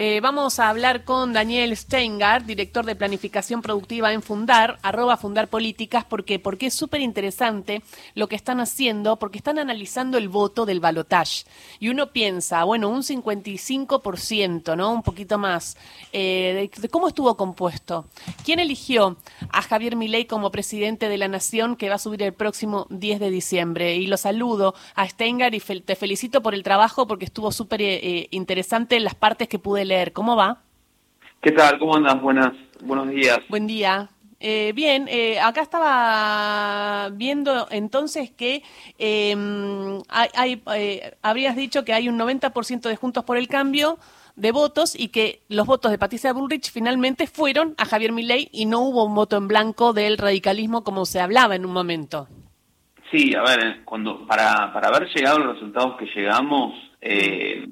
Eh, vamos a hablar con Daniel Steingart, director de Planificación Productiva en Fundar, arroba Fundar Políticas, porque, porque es súper interesante lo que están haciendo, porque están analizando el voto del balotage. Y uno piensa, bueno, un 55%, ¿no? Un poquito más. Eh, de, cómo estuvo compuesto? ¿Quién eligió a Javier Milei como presidente de la Nación que va a subir el próximo 10 de diciembre? Y lo saludo a Steingart y te felicito por el trabajo porque estuvo súper eh, interesante las partes que pude ¿Cómo va? ¿Qué tal? ¿Cómo andas? Buenas, buenos días. Buen día. Eh, bien, eh, acá estaba viendo entonces que em, hay, eh, habrías dicho que hay un 90% de Juntos por el Cambio de votos y que los votos de Patricia Bullrich finalmente fueron a Javier Milei y no hubo un voto en blanco del radicalismo como se hablaba en un momento. Sí, a ver, cuando para, para haber llegado a los resultados que llegamos, eh,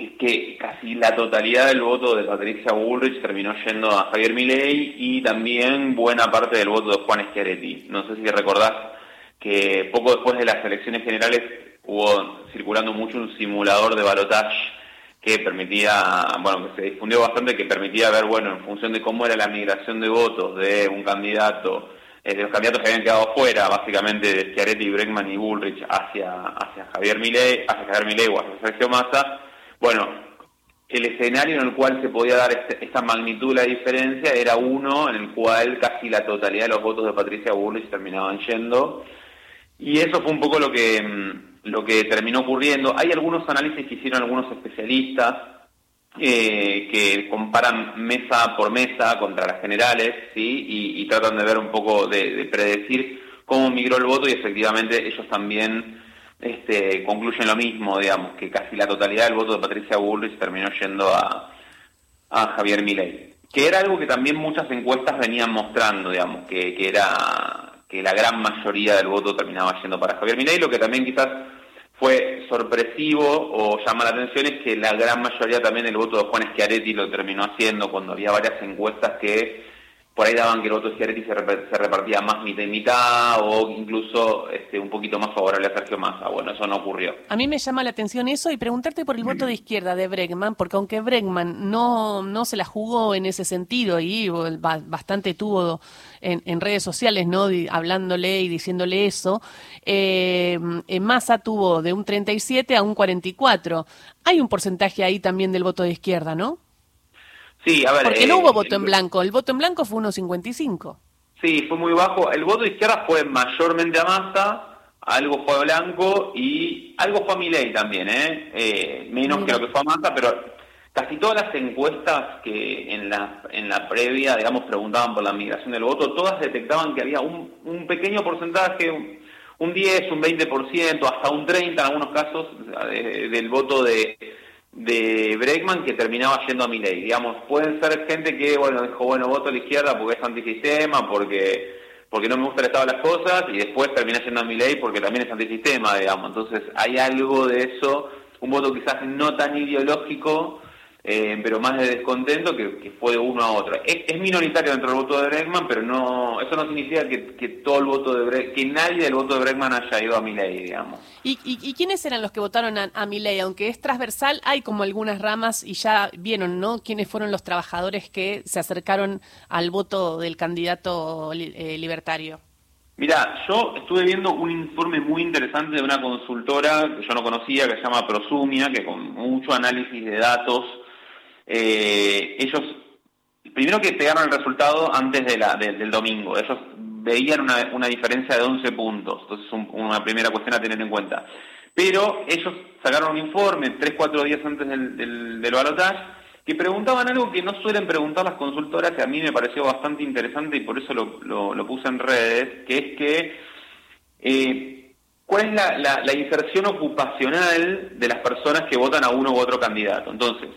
es que casi la totalidad del voto de Patricia Bullrich terminó yendo a Javier Milei y también buena parte del voto de Juan Schiaretti. No sé si recordás que poco después de las elecciones generales hubo circulando mucho un simulador de balotage que permitía, bueno, que se difundió bastante, que permitía ver, bueno, en función de cómo era la migración de votos de un candidato, eh, de los candidatos que habían quedado fuera, básicamente de Schiaretti, Bregman y Bullrich, hacia, hacia Javier Milei, hacia Javier Milei o hacia Sergio Massa, bueno, el escenario en el cual se podía dar este, esta magnitud de la diferencia era uno en el cual casi la totalidad de los votos de Patricia Bullrich terminaban yendo. Y eso fue un poco lo que, mm, lo que terminó ocurriendo. Hay algunos análisis que hicieron algunos especialistas eh, que comparan mesa por mesa contra las generales ¿sí? y, tratan de ver un poco, de, de predecir cómo migró el voto y efectivamente ellos también este, concluyen lo mismo, digamos, que casi la totalidad del voto de Patricia Bullrich terminó yendo a, a Javier Milei. Que era algo que también muchas encuestas venían mostrando, digamos, que, que era que la gran mayoría del voto terminaba yendo para Javier Milei, lo que también quizás fue sorpresivo o llama la atención es que la gran mayoría también del voto de Juan Schiaretti lo terminó haciendo cuando había varias encuestas que por ahí daban que el voto de Schiaretti se, repartía más mitad y mitad o incluso este, un poquito más favorable a Sergio Massa. Bueno, eso no ocurrió. A mí me llama la atención eso y preguntarte por el voto de izquierda de Bregman, porque aunque Bregman no, no se la jugó en ese sentido y bastante tuvo en, redes sociales, ¿no? hablándole y diciéndole eso, eh, Massa tuvo de un 37 a un 44. Hay un porcentaje ahí también del voto de izquierda, ¿no? Sí, a ver. Porque no hubo eh, voto en blanco, el voto en blanco fue 1,55. Sí, fue muy bajo. El voto de izquierda fue mayormente a Massa, algo fue a Blanco y algo fue a Milei también, ¿eh? eh menos que lo que fue a Massa, pero casi todas las encuestas que en la, en la previa, digamos, preguntaban por la migración del voto, todas detectaban que había un, un pequeño porcentaje, un, 10, un 20%, hasta un 30% en algunos casos, del voto de de Bregman que terminaba yendo a Milei. Digamos, pueden ser gente que, bueno, dijo, bueno, voto a la izquierda porque es antisistema, porque porque no me gusta el estado de las cosas, y después termina yendo a Milei porque también es antisistema, digamos. Entonces, hay algo de eso, un voto quizás no tan ideológico, eh, pero más de descontento que, fue de uno a otro. Es, minoritario dentro del voto de Bregman, pero no eso no significa que, todo el voto de Bre que nadie del voto de Bregman haya ido a Milei, digamos. ¿Y, y, quiénes eran los que votaron a, a Milei? Aunque es transversal, hay como algunas ramas y ya vieron, ¿no? ¿Quiénes fueron los trabajadores que se acercaron al voto del candidato eh, libertario? Mira, yo estuve viendo un informe muy interesante de una consultora que yo no conocía, que se llama Prosumia, que con mucho análisis de datos eh, ellos, primero que pegaron el resultado antes de del domingo, ellos veían una, diferencia de 11 puntos, entonces es una primera cuestión a tener en cuenta. Pero ellos sacaron un informe 3, 4 días antes del, del, del balotaje que preguntaban algo que no suelen preguntar las consultoras, que a mí me pareció bastante interesante y por eso lo, lo, puse en redes, que es que eh, cuál es la, la, la, inserción ocupacional de las personas que votan a uno u otro candidato. Entonces,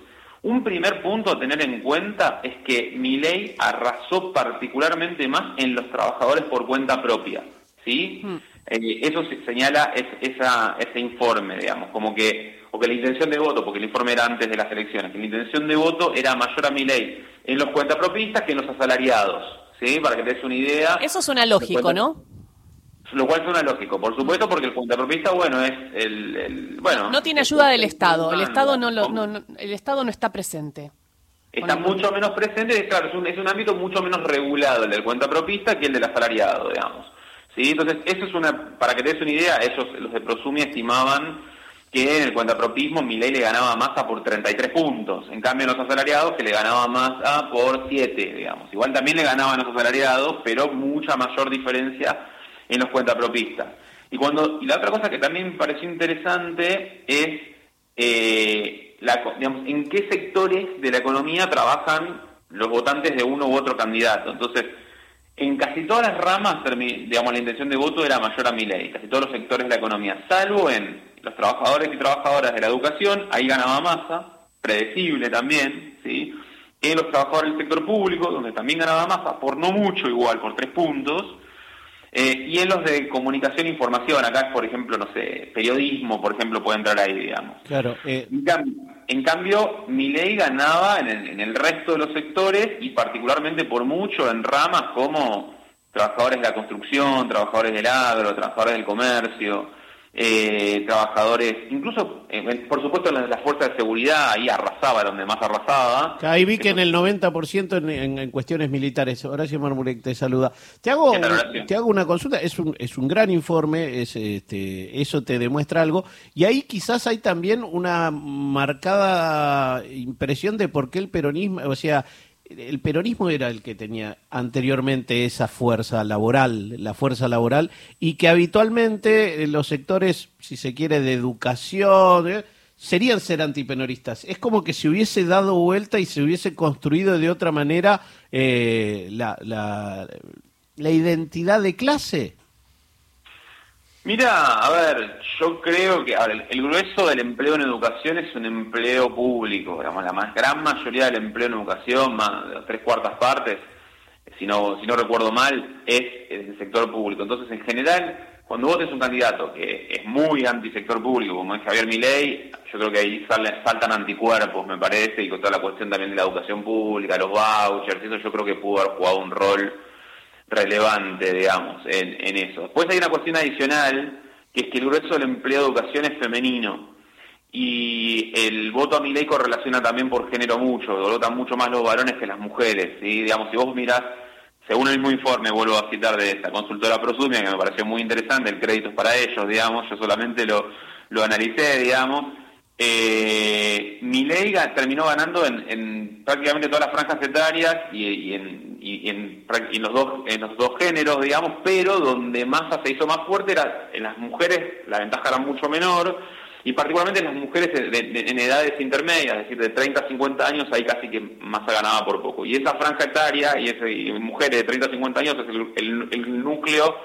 un primer punto a tener en cuenta es que mi ley arrasó particularmente más en los trabajadores por cuenta propia, ¿sí? Hmm. Eh, eso señala esa, ese informe, digamos, como que, o que la intención de voto, porque el informe era antes de las elecciones, que la intención de voto era mayor a mi ley en los cuentapropistas que en los asalariados, ¿sí? Para que te des una idea. Eso suena lógico, ¿no? Lo cual suena lógico, por supuesto, porque el cuentapropista, bueno, es el, bueno. No tiene ayuda del Estado, el Estado no, lo, no, el Estado no está presente. Está mucho menos presente, claro, es un, es un ámbito mucho menos regulado el del cuentapropista que el del asalariado, digamos. ¿Sí? Entonces, eso es una, para que te des una idea, ellos, los de Prosumi estimaban que en el cuentapropismo Milei le ganaba a Massa por 33 puntos, en cambio en los asalariados que le ganaba a Massa por 7, digamos. Igual también le ganaban a los asalariados, pero mucha mayor diferencia en los cuentapropistas. Y, cuando, y la otra cosa que también me pareció interesante es eh, la, digamos, en qué sectores de la economía trabajan los votantes de uno u otro candidato. Entonces, en casi todas las ramas, digamos, la intención de voto era mayor a mi ley, casi todos los sectores de la economía, salvo en los trabajadores y trabajadoras de la educación, ahí ganaba masa, predecible también, ¿sí? En los trabajadores del sector público, donde también ganaba masa, por no mucho igual, por tres puntos, eh, y en los de comunicación e información, acá, por ejemplo, no sé, periodismo, por ejemplo, puede entrar ahí, digamos. Claro. Eh... En, cambio, mi ley ganaba en el, en el resto de los sectores y particularmente por mucho en ramas como trabajadores de la construcción, trabajadores del agro, trabajadores del comercio, eh, trabajadores, incluso, eh, por supuesto, las, las, fuerzas de seguridad ahí arrasaba donde más arrasaba. Ahí vi que en el 90% en, en, cuestiones militares. Horacio Marmurek te saluda. Te hago, te hago una consulta, es un, es un gran informe, es, este, eso te demuestra algo, y ahí quizás hay también una marcada impresión de por qué el peronismo, o sea, el peronismo era el que tenía anteriormente esa fuerza laboral, la fuerza laboral, y que habitualmente los sectores, si se quiere, de educación, eh, serían ser antipenoristas. Es como que se hubiese dado vuelta y se hubiese construido de otra manera eh, la, la, la identidad de clase. Mira, a ver, yo creo que el, grueso del empleo en educación es un empleo público, digamos, la más, gran mayoría del empleo en educación, más tres cuartas partes, si no, si no recuerdo mal, es el sector público. Entonces, en general, cuando vos tenés un candidato que es muy antisector público, como es Javier Milei, yo creo que ahí saltan anticuerpos, me parece, y con toda la cuestión también de la educación pública, los vouchers, eso yo creo que pudo haber jugado un rol relevante, digamos, en, en eso. Después hay una cuestión adicional, que es que el grueso del empleo de educación es femenino. Y el voto a mi ley correlaciona también por género mucho, votan mucho más los varones que las mujeres. ¿sí? Digamos, si vos mirás, según el mismo informe, vuelvo a citar de esta consultora Prosumia, que me pareció muy interesante, el crédito es para ellos, digamos, yo solamente lo analicé, digamos, eh, ley terminó ganando en, prácticamente todas las franjas etarias y, en, en, los dos, en los dos géneros, digamos, pero donde Massa se hizo más fuerte era en las mujeres, la ventaja era mucho menor, y particularmente en las mujeres en edades intermedias, es decir, de 30 a 50 años, ahí casi que Massa ganaba por poco. Y esa franja etaria y, ese, mujeres de 30 a 50 años es el, el núcleo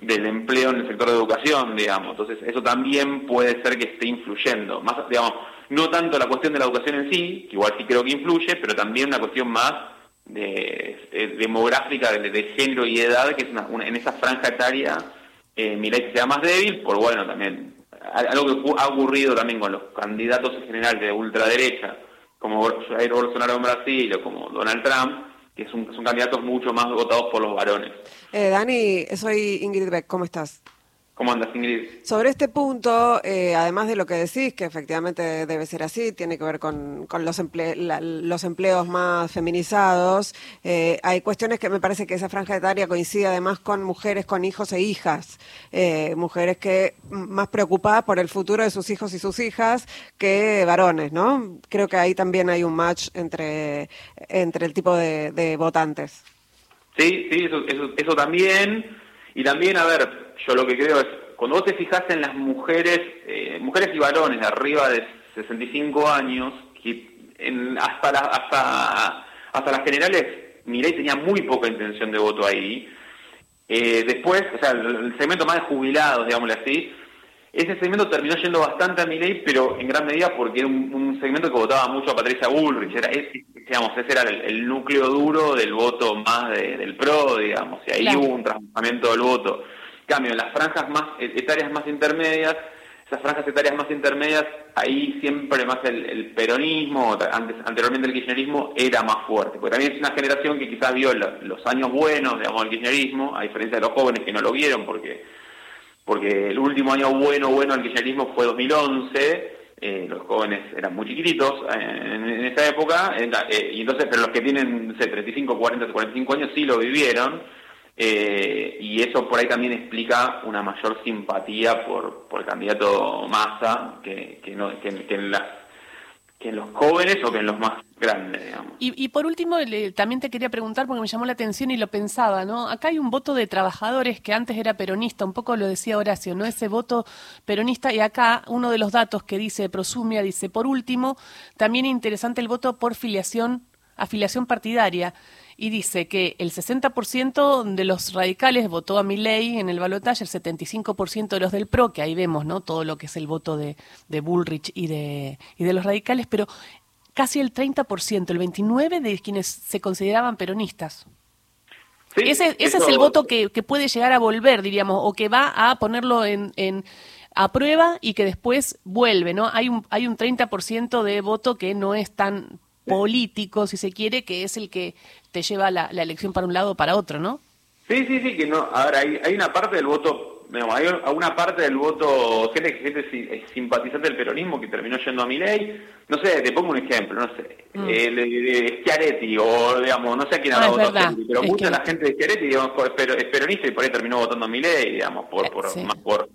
del empleo en el sector de educación, digamos. Entonces, eso también puede ser que esté influyendo. Más, digamos, no tanto la cuestión de la educación en sí, que igual sí creo que influye, pero también una cuestión más de, demográfica, de, género y edad, que es una, en esa franja etaria, eh, que sea más débil, por bueno, también, algo que ha ocurrido también con los candidatos en general de ultraderecha, como Jair Bolsonaro en Brasil o como Donald Trump, que son, candidatos mucho más votados por los varones. Eh, Dani, soy Ingrid Beck, ¿cómo estás? ¿Cómo andas, Ingrid? Sobre este punto, eh, además de lo que decís, que efectivamente debe ser así, tiene que ver con, los, los empleos más feminizados, eh, hay cuestiones que me parece que esa franja etaria coincide además con mujeres con hijos e hijas, eh, mujeres que más preocupadas por el futuro de sus hijos y sus hijas que varones, ¿no? Creo que ahí también hay un match entre, entre el tipo de, votantes. Sí, sí, eso, eso, eso también. Y también, a ver, yo lo que creo es, cuando vos te fijas en las mujeres, eh, mujeres y varones de arriba de 65 años, que en, hasta, hasta, hasta las generales, Mireille tenía muy poca intención de voto ahí. Eh, después, o sea, el, segmento más de jubilados, digámosle así, ese segmento terminó yendo bastante a Milei, pero en gran medida porque era un, segmento que votaba mucho a Patricia Bullrich. Era ese, digamos, ese era el, núcleo duro del voto más del PRO, digamos, y ahí hubo un transformamiento del voto cambio, en las franjas más etarias más intermedias, esas franjas etarias más intermedias, ahí siempre más el, peronismo, antes, anteriormente el kirchnerismo, era más fuerte. Porque también es una generación que quizás vio los años buenos, digamos, del kirchnerismo, a diferencia de los jóvenes que no lo vieron porque porque el último año bueno, bueno del kirchnerismo fue 2011, eh, los jóvenes eran muy chiquititos eh, en, esa época, eh, y entonces, pero los que tienen, no sé, 35, 40, 45 años sí lo vivieron, y eso por ahí también explica una mayor simpatía por, por el candidato Massa que, que, no, que, en las que en los jóvenes o que en los más grandes, digamos. Y, por último, también te quería preguntar, porque me llamó la atención y lo pensaba, ¿no? Acá hay un voto de trabajadores que antes era peronista, un poco lo decía Horacio, ¿no? Ese voto peronista, y acá uno de los datos que dice Prosumia, dice, por último, también interesante el voto por filiación, afiliación partidaria y dice que el 60% de los radicales votó a ley en el balotaje, el 75% de los del PRO, que ahí vemos ¿no? todo lo que es el voto de, de Bullrich y de, y de los radicales, pero casi el 30%, el 29% de quienes se consideraban peronistas. ese, ese es el voto que, que, puede llegar a volver, diríamos, o que va a ponerlo en, en a prueba y que después vuelve, ¿no? Hay un, hay un 30% de voto que no es tan político, si se quiere, que es el que te lleva la, elección para un lado o para otro, ¿no? Sí, sí, sí, que no. Ahora, hay, hay una parte del voto, hay una parte del voto, gente, gente simpatizante del peronismo que terminó yendo a mi ley. No sé, te pongo un ejemplo, no sé, mm. de Schiaretti, o digamos, no sé a quién habrá votado, pero mucha de la gente de Schiaretti, digamos, es peronista y por ahí terminó votando a mi ley, digamos, por, por, más por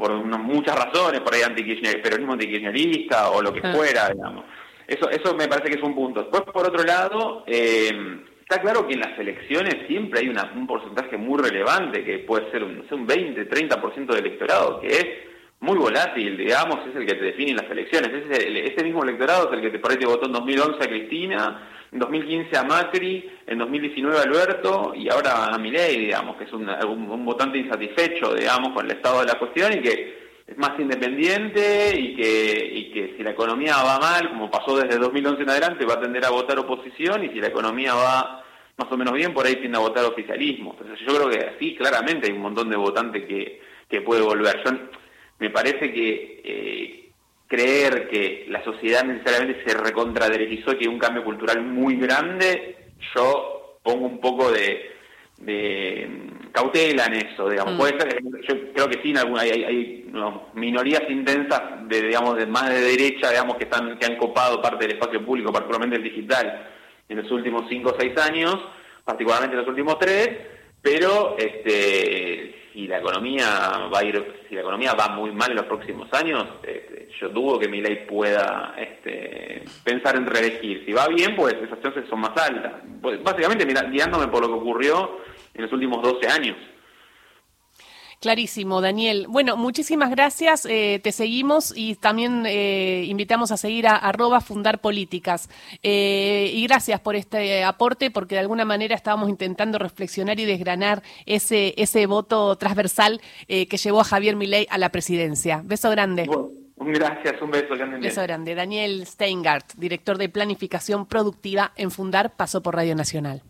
por muchas razones, por ahí anti peronismo antikirchnerista o lo que ah. fuera, digamos. Eso, eso me parece que es un punto. Después, por otro lado, eh, está claro que en las elecciones siempre hay un porcentaje muy relevante, que puede ser un, un 20, 30% del electorado, que es muy volátil, digamos, es el que te define las elecciones. Ese, mismo electorado es el que te, te votó en 2011 a Cristina, en 2015 a Macri, en 2019 a Alberto y ahora a Milei, digamos, que es un, un votante insatisfecho, digamos, con el estado de la cuestión y que más independiente y que, si la economía va mal, como pasó desde 2011 en adelante, va a tender a votar oposición y si la economía va más o menos bien, por ahí tiende a votar oficialismo. Entonces yo creo que así claramente hay un montón de votantes que, que puede volver. Yo, me parece que eh, creer que la sociedad necesariamente se recontraderechizó y que hay un cambio cultural muy grande, yo pongo un poco de de cautela en eso, digamos. Mm. Puede ser, yo creo que sí, hay, hay, minorías intensas de, digamos, de más de derecha, digamos, que están que han copado parte del espacio público, particularmente el digital, en los últimos cinco o seis años, particularmente en los últimos tres, pero este si la economía va a ir, si la economía va muy mal en los próximos años, este, yo dudo que mi ley pueda este, pensar en reelegir. Si va bien, pues esas chances son más altas. Pues, básicamente, guiándome por lo que ocurrió en los últimos 12 años. Clarísimo, Daniel. Bueno, muchísimas gracias. Eh, te seguimos y también eh, invitamos a seguir a arroba fundar políticas. Eh, y gracias por este aporte, porque de alguna manera estábamos intentando reflexionar y desgranar ese, ese voto transversal que llevó a Javier Milei a la presidencia. Beso grande. gracias, un beso. grande. beso grande. Daniel Steingart, director de Planificación Productiva en Fundar, pasó por Radio Nacional.